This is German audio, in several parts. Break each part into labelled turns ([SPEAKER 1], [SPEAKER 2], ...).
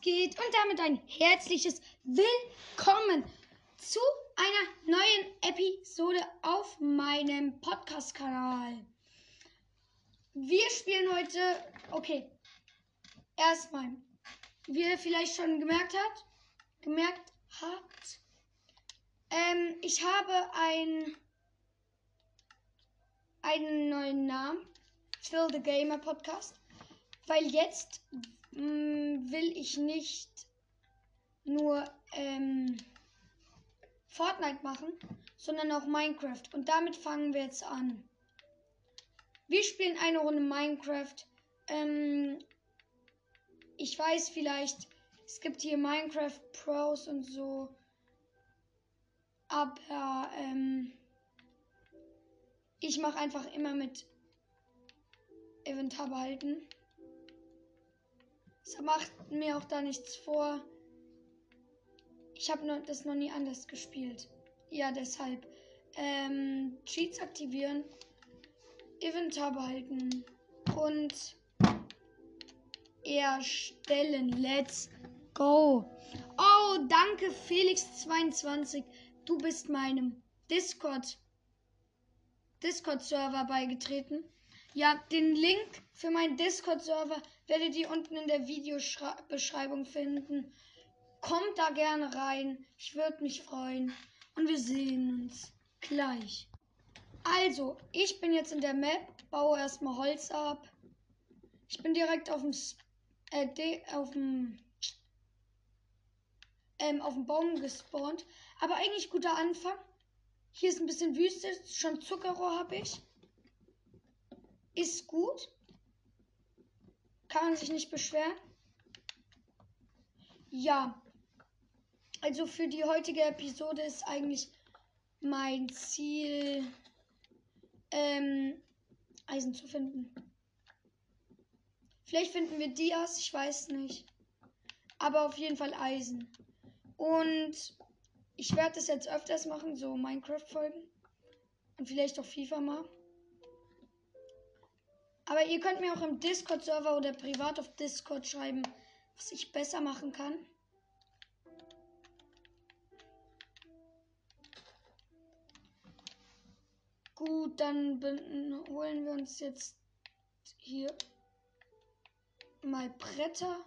[SPEAKER 1] Geht? Und damit ein herzliches Willkommen zu einer neuen Episode auf meinem Podcast-Kanal. Wir spielen heute, okay, erstmal, wie ihr vielleicht schon gemerkt habt, gemerkt habt, ähm, ich habe ein, einen neuen Namen, Phil the Gamer Podcast, weil jetzt mh, mm, will ich nicht nur ähm, Fortnite machen, sondern auch Minecraft. Und damit fangen wir jetzt an. Wir spielen eine Runde Minecraft. Ähm, ich weiß vielleicht, es gibt hier Minecraft Pros und so. Aber ähm, ich mache einfach immer mit Inventar behalten. Es macht mir auch da nichts vor. Ich habe das noch nie anders gespielt. Ja, deshalb. Ähm, Cheats aktivieren. Inventar behalten. Und erstellen. Let's go. Oh, danke Felix22. Du bist meinem Discord Discord Server beigetreten. Ja, den Link für meinen Discord-Server werdet ihr unten in der Videobeschreibung finden. Kommt da gerne rein. Ich würde mich freuen. Und wir sehen uns gleich. Also, ich bin jetzt in der Map, baue erstmal Holz ab. Ich bin direkt auf dem, äh, auf dem, ähm, auf dem Baum gespawnt. Aber eigentlich guter Anfang. Hier ist ein bisschen Wüste, schon Zuckerrohr habe ich. Ist gut. Kann man sich nicht beschweren. Ja. Also für die heutige Episode ist eigentlich mein Ziel, ähm, Eisen zu finden. Vielleicht finden wir Dias, ich weiß nicht. Aber auf jeden Fall Eisen. Und ich werde das jetzt öfters machen, so Minecraft-Folgen. Und vielleicht auch FIFA mal. Aber ihr könnt mir auch im Discord-Server oder privat auf Discord schreiben, was ich besser machen kann. Gut, dann holen wir uns jetzt hier mal Bretter,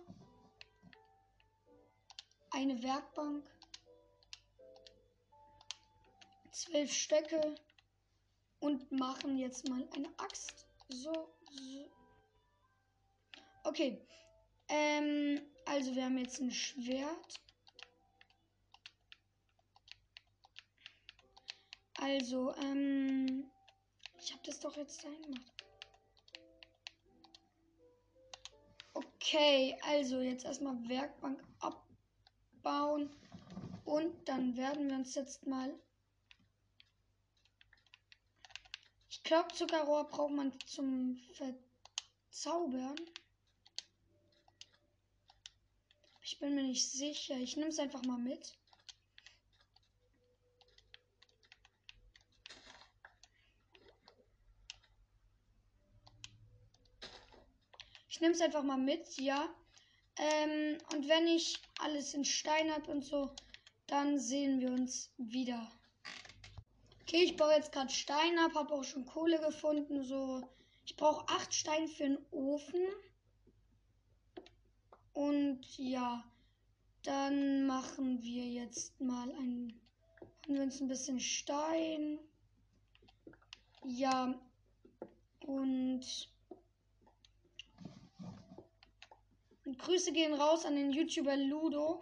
[SPEAKER 1] eine Werkbank, zwölf Stöcke und machen jetzt mal eine Axt. So, Okay. Ähm, also wir haben jetzt ein Schwert. Also, ähm, ich habe das doch jetzt dahin gemacht. Okay, also jetzt erstmal Werkbank abbauen. Und dann werden wir uns jetzt mal. Ich glaube, Zuckerrohr braucht man zum Verzaubern. Ich bin mir nicht sicher. Ich nehme es einfach mal mit. Ich nehme es einfach mal mit, ja. Ähm, und wenn ich alles in Stein habe und so, dann sehen wir uns wieder. Okay, ich baue jetzt gerade Stein ab, habe auch schon Kohle gefunden. So, ich brauche acht Steine für einen Ofen. Und ja, dann machen wir jetzt mal ein. Haben wir uns ein bisschen Stein. Ja. Und. Und Grüße gehen raus an den YouTuber Ludo.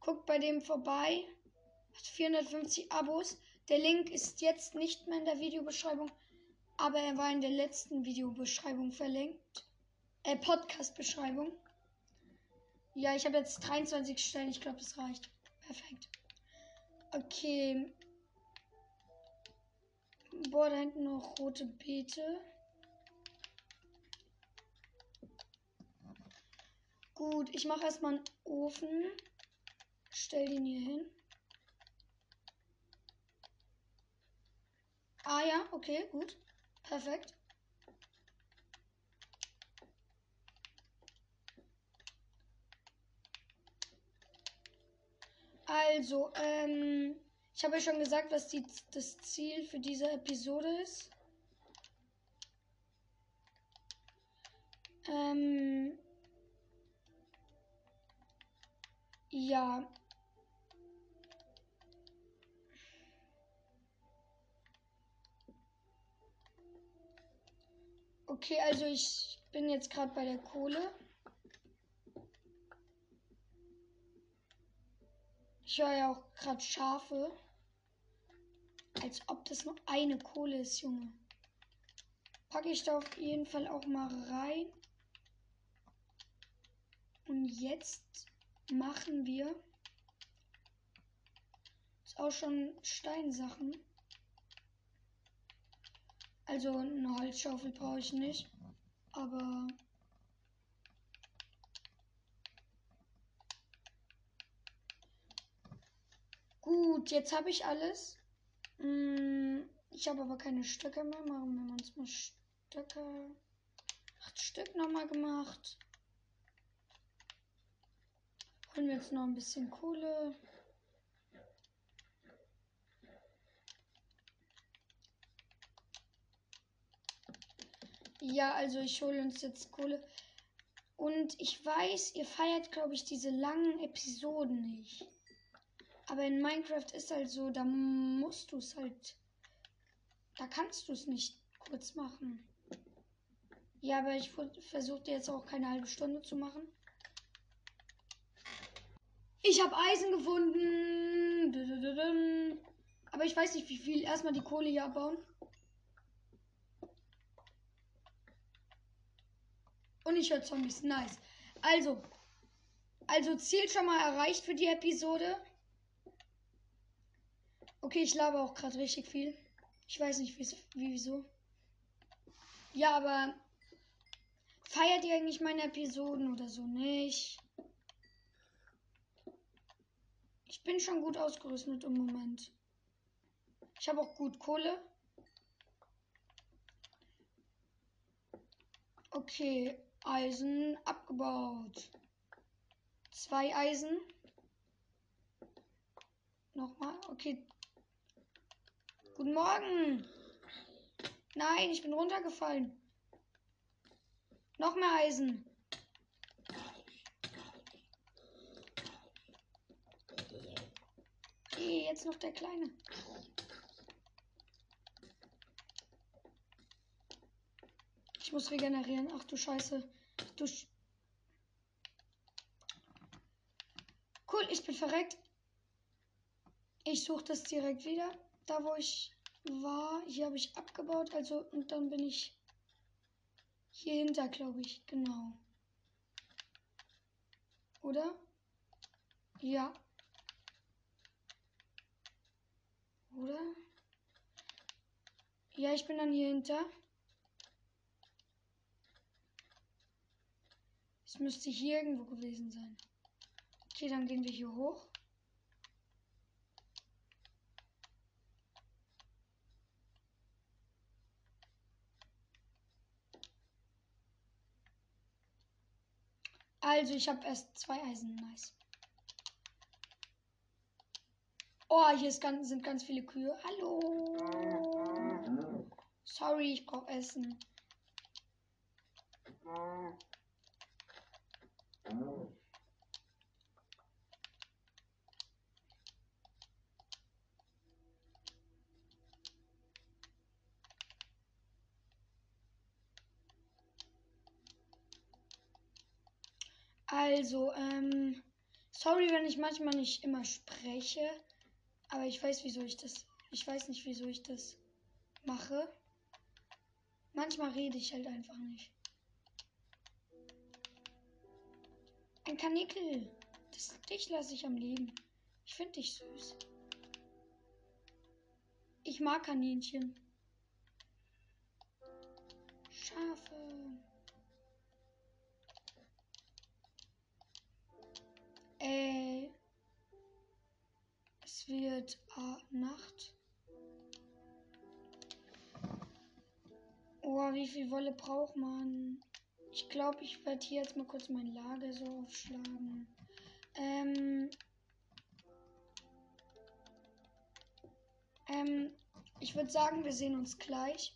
[SPEAKER 1] Guckt bei dem vorbei. Hat 450 Abos. Der Link ist jetzt nicht mehr in der Videobeschreibung, aber er war in der letzten Videobeschreibung verlinkt. Äh, Podcast-Beschreibung. Ja, ich habe jetzt 23 Stellen. Ich glaube, das reicht. Perfekt. Okay. Boah, da hinten noch rote Beete. Gut, ich mache erstmal einen Ofen. Stell den hier hin. Ah ja, okay, gut. Perfekt. Also, ähm, ich habe ja schon gesagt, was die, das Ziel für diese Episode ist. Ähm, ja. Okay, also ich bin jetzt gerade bei der Kohle. Ich höre ja auch gerade Schafe. Als ob das nur eine Kohle ist, Junge. Packe ich da auf jeden Fall auch mal rein. Und jetzt machen wir ist auch schon Steinsachen. Also eine Holzschaufel brauche ich nicht. Aber Gut, jetzt habe ich alles. Hm, ich habe aber keine Stöcke mehr. Machen wir uns mal Stöcke. Acht Stück nochmal gemacht. Holen wir jetzt noch ein bisschen Kohle. Ja, also ich hole uns jetzt Kohle. Und ich weiß, ihr feiert, glaube ich, diese langen Episoden nicht. Aber in Minecraft ist halt so, da musst du es halt. Da kannst du es nicht kurz machen. Ja, aber ich versuche jetzt auch keine halbe Stunde zu machen. Ich habe Eisen gefunden. Aber ich weiß nicht, wie viel. Erstmal die Kohle hier abbauen. Und ich höre Zombies. Nice. Also. Also Ziel schon mal erreicht für die Episode. Okay, ich laber auch gerade richtig viel. Ich weiß nicht, wieso. Ja, aber feiert ihr eigentlich meine Episoden oder so nicht? Ich bin schon gut ausgerüstet im Moment. Ich habe auch gut Kohle. Okay, Eisen abgebaut. Zwei Eisen. Nochmal. Okay, Guten Morgen. Nein, ich bin runtergefallen. Noch mehr Eisen. Okay, jetzt noch der Kleine. Ich muss regenerieren. Ach du Scheiße. Du Sch cool, ich bin verreckt. Ich suche das direkt wieder da wo ich war, hier habe ich abgebaut, also und dann bin ich hier hinter, glaube ich, genau. Oder? Ja. Oder? Ja, ich bin dann hier hinter. Es müsste hier irgendwo gewesen sein. Okay, dann gehen wir hier hoch. Also, ich habe erst zwei Eisen. Nice. Oh, hier ganz, sind ganz viele Kühe. Hallo. Sorry, ich brauche Essen. Also, ähm, sorry, wenn ich manchmal nicht immer spreche, aber ich weiß, wieso ich das, ich weiß nicht, wieso ich das mache. Manchmal rede ich halt einfach nicht. Ein Kanickel. Das, dich lasse ich am Leben. Ich finde dich süß. Ich mag Kaninchen. Schafe. Äh, es wird äh, Nacht. Oh, wie viel Wolle braucht man? Ich glaube, ich werde hier jetzt mal kurz mein Lager so aufschlagen. Ähm, Ähm, ich würde sagen, wir sehen uns gleich.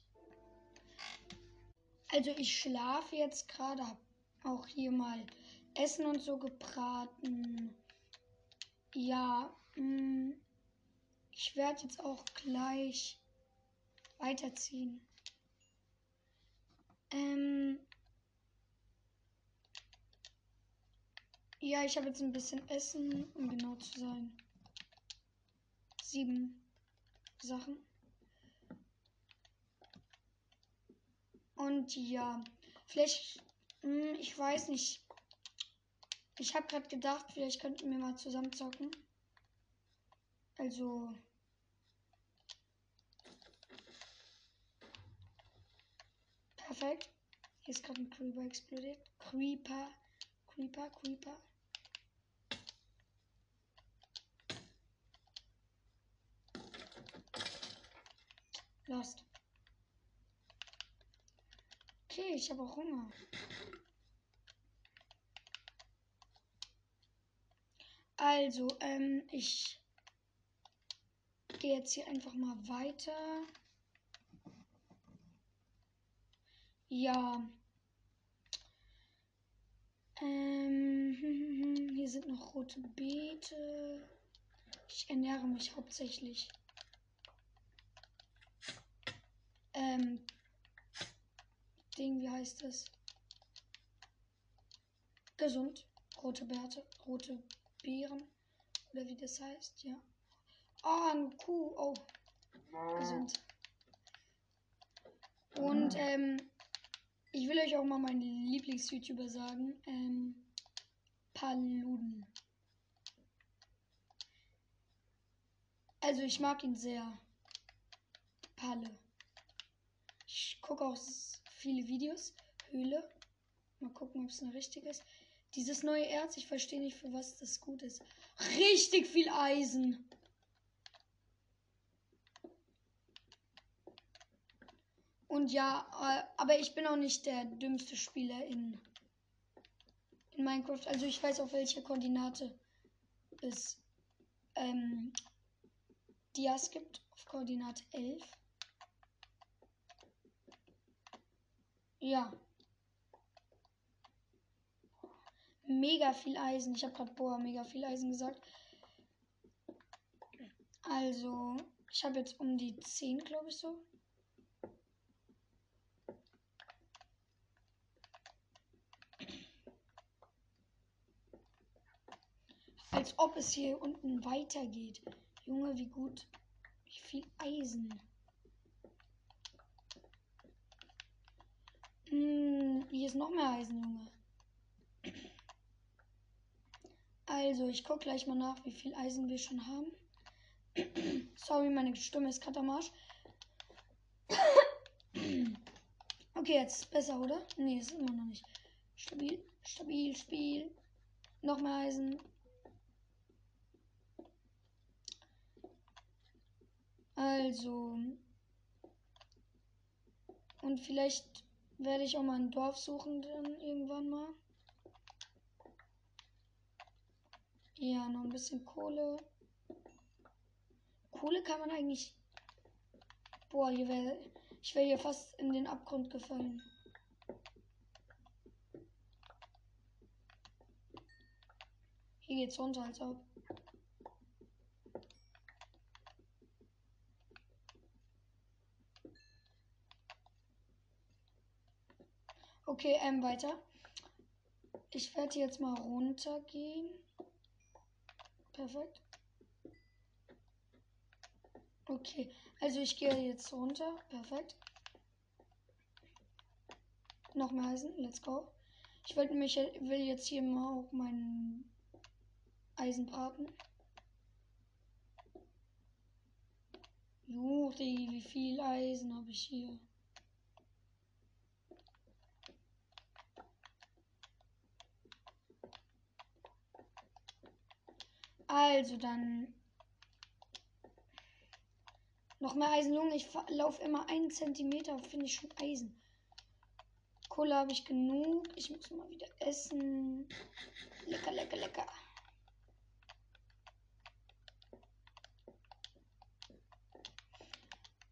[SPEAKER 1] Also ich schlafe jetzt gerade, hab auch hier mal Essen und so gebraten. Ja, mh, mm, ich werde jetzt auch gleich weiterziehen. Ähm, ja, ich habe jetzt ein bisschen Essen, um genau zu sein. Sieben Sachen. Und ja, vielleicht, mh, hm, ich weiß nicht. Ich habe gerade gedacht, vielleicht könnten wir mal zusammen zocken. Also. Perfekt. Hier ist gerade ein Creeper explodiert. Creeper. Creeper, Creeper. Lost. Okay, ich habe auch Hunger. Also, ähm, ich gehe jetzt hier einfach mal weiter. Ja. Ähm, hier sind noch rote Beete. Ich ernähre mich hauptsächlich. Ähm, Ding, wie heißt es? Gesund. Rote Bärte, rote Beeren. Oder wie das heißt, ja. Ah, eine Kuh. Oh. Gesund. Und ähm, ich will euch auch mal meinen Lieblings-YouTuber sagen. Ähm, Paluden. Also ich mag ihn sehr. Palle. Ich gucke auch viele Videos. Höhle. Mal gucken, ob es eine richtige ist. Dieses neue Erz, ich verstehe nicht, für was das gut ist. Richtig viel Eisen. Und ja, äh, aber ich bin auch nicht der dümmste Spieler in, in Minecraft. Also ich weiß auf welcher Koordinate es ähm, Dias gibt. Auf Koordinate 11. Ja. Mega viel Eisen. Ich habe gerade boah, mega viel Eisen gesagt. Also, ich habe jetzt um die 10, glaube ich so. Als ob es hier unten weitergeht. Junge, wie gut. Wie viel Eisen. Hm, hier ist noch mehr Eisen, Junge. Also, ich gucke gleich mal nach, wie viel Eisen wir schon haben. Sorry, meine Stimme ist gerade am Arsch. okay, jetzt ist besser, oder? Nee, ist immer noch nicht. Stabil, stabil, Spiel. Noch mehr Eisen. Also. Und vielleicht werde ich auch mal ein Dorf suchen dann irgendwann mal. Ja, noch ein bisschen Kohle. Kohle kann man eigentlich. Boah, hier wäre. Ich wäre hier fast in den Abgrund gefallen. Hier geht's runter, als ob. Okay, ähm, weiter. Ich werde jetzt mal runtergehen. Perfekt. Okay, also ich gehe jetzt runter. Perfekt. Noch mehr Eisen. Let's go. Ich wollte mich will jetzt hier mal auch meinen Eisen braten. Juri, wie viel Eisen habe ich hier? Also dann. Noch mehr Eisen, Junge. Ich laufe immer einen Zentimeter, finde ich schon Eisen. Kohle habe ich genug. Ich muss mal wieder essen. Lecker, lecker, lecker.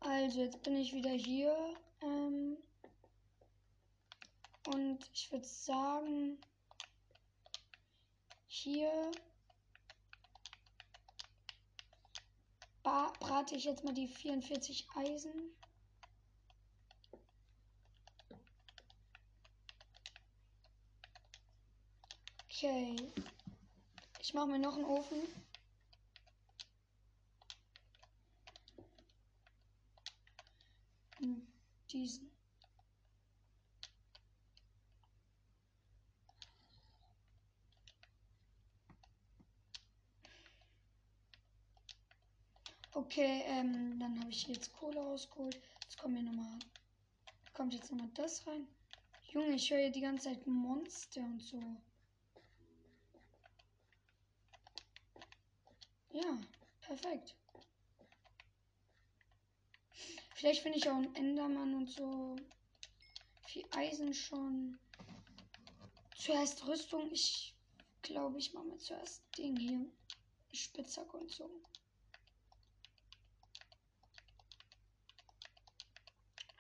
[SPEAKER 1] Also, jetzt bin ich wieder hier. Ähm, und ich würde sagen, hier brate ich jetzt mal die 44 Eisen. Okay. Ich mache mir noch einen Ofen. Hm, diesen. Okay, ähm, dann habe ich jetzt Kohle rausgeholt. Jetzt kommt hier nochmal. Kommt jetzt nochmal das rein. Junge, ich höre hier die ganze Zeit Monster und so. Ja, perfekt. Vielleicht finde ich auch einen Endermann und so. Viel Eisen schon. Zuerst Rüstung. Ich glaube, ich mache mir zuerst den hier. Spitzhacke und so.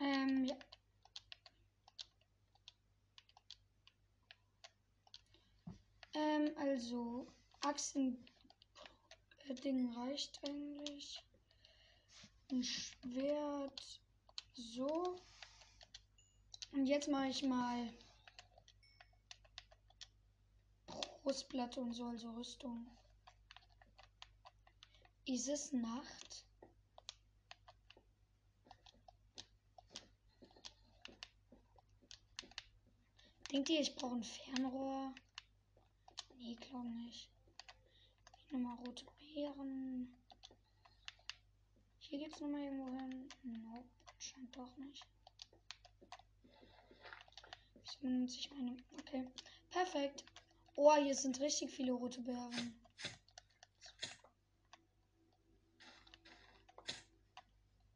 [SPEAKER 1] Ähm, ja. Ähm, also, Achsen Ding reicht eigentlich. Ein Schwert. So. Und jetzt mache ich mal Brustplatte und so, also Rüstung. Ist es Nacht? Denkt ihr, ich brauche ein Fernrohr? Nee, glaube nicht. Nochmal rote Beeren. Hier geht's nochmal irgendwo hin. Nope, scheint doch nicht. Ich benutze ich meine. Okay. Perfekt. Oh, hier sind richtig viele rote Beeren.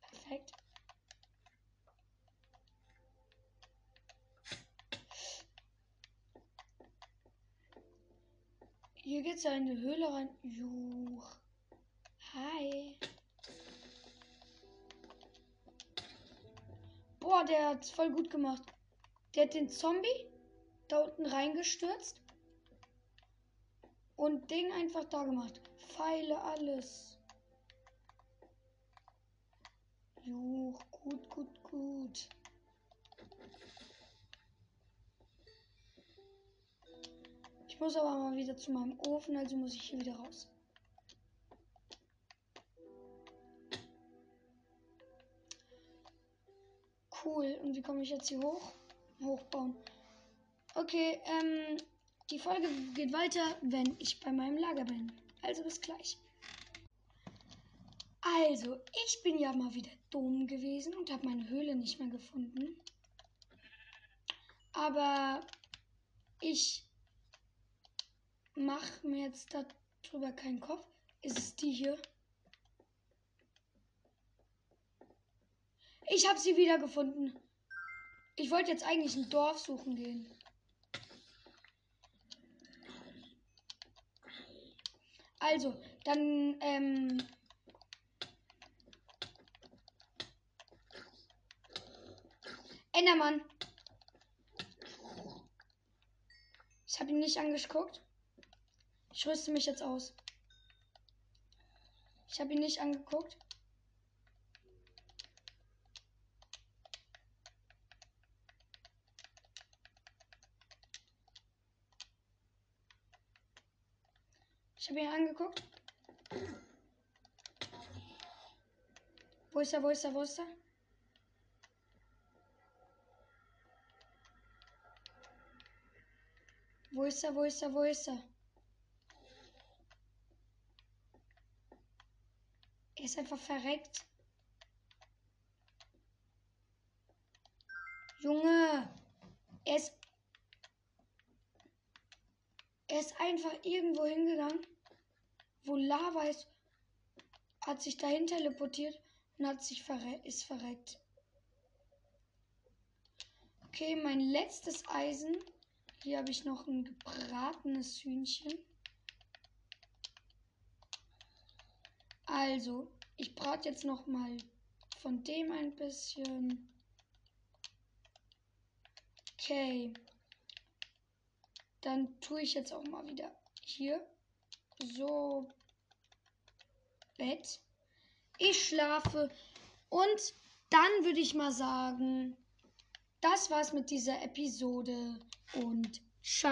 [SPEAKER 1] Perfekt. Hier geht's ja in die Höhle rein. Juch. Hi. Boah, der hat's voll gut gemacht. Der hat den Zombie da unten reingestürzt und Ding einfach da gemacht. Pfeile, alles. Juch, gut, gut, gut. Ich muss aber mal wieder zu meinem Ofen, also muss ich hier wieder raus. Cool. Und wie komme ich jetzt hier hoch? Hochbauen. Okay, ähm, die Folge geht weiter, wenn ich bei meinem Lager bin. Also bis gleich. Also, ich bin ja mal wieder dumm gewesen und habe meine Höhle nicht mehr gefunden. Aber ich mach mir jetzt darüber keinen Kopf. Ist es die hier? Ich habe sie wiedergefunden. Ich wollte jetzt eigentlich ein Dorf suchen gehen. Also, dann, ähm, Endermann. Ich habe ihn nicht angeguckt. Ich rüste mich jetzt aus. Ich habe ihn nicht angeguckt. Ich habe ihn angeguckt. Wo ist er, wo ist er, wo ist er? Wo ist er, wo ist er, wo ist er? Ist einfach verreckt. Junge, er ist. Er ist einfach irgendwo hingegangen, wo Lava ist, hat sich dahin teleportiert und hat sich verre ist verreckt. Okay, mein letztes Eisen. Hier habe ich noch ein gebratenes Hühnchen. Also, ich brate jetzt noch mal von dem ein bisschen. Okay. Dann tue ich jetzt auch mal wieder hier so Bett. Ich schlafe und dann würde ich mal sagen, das war's mit dieser Episode und ciao.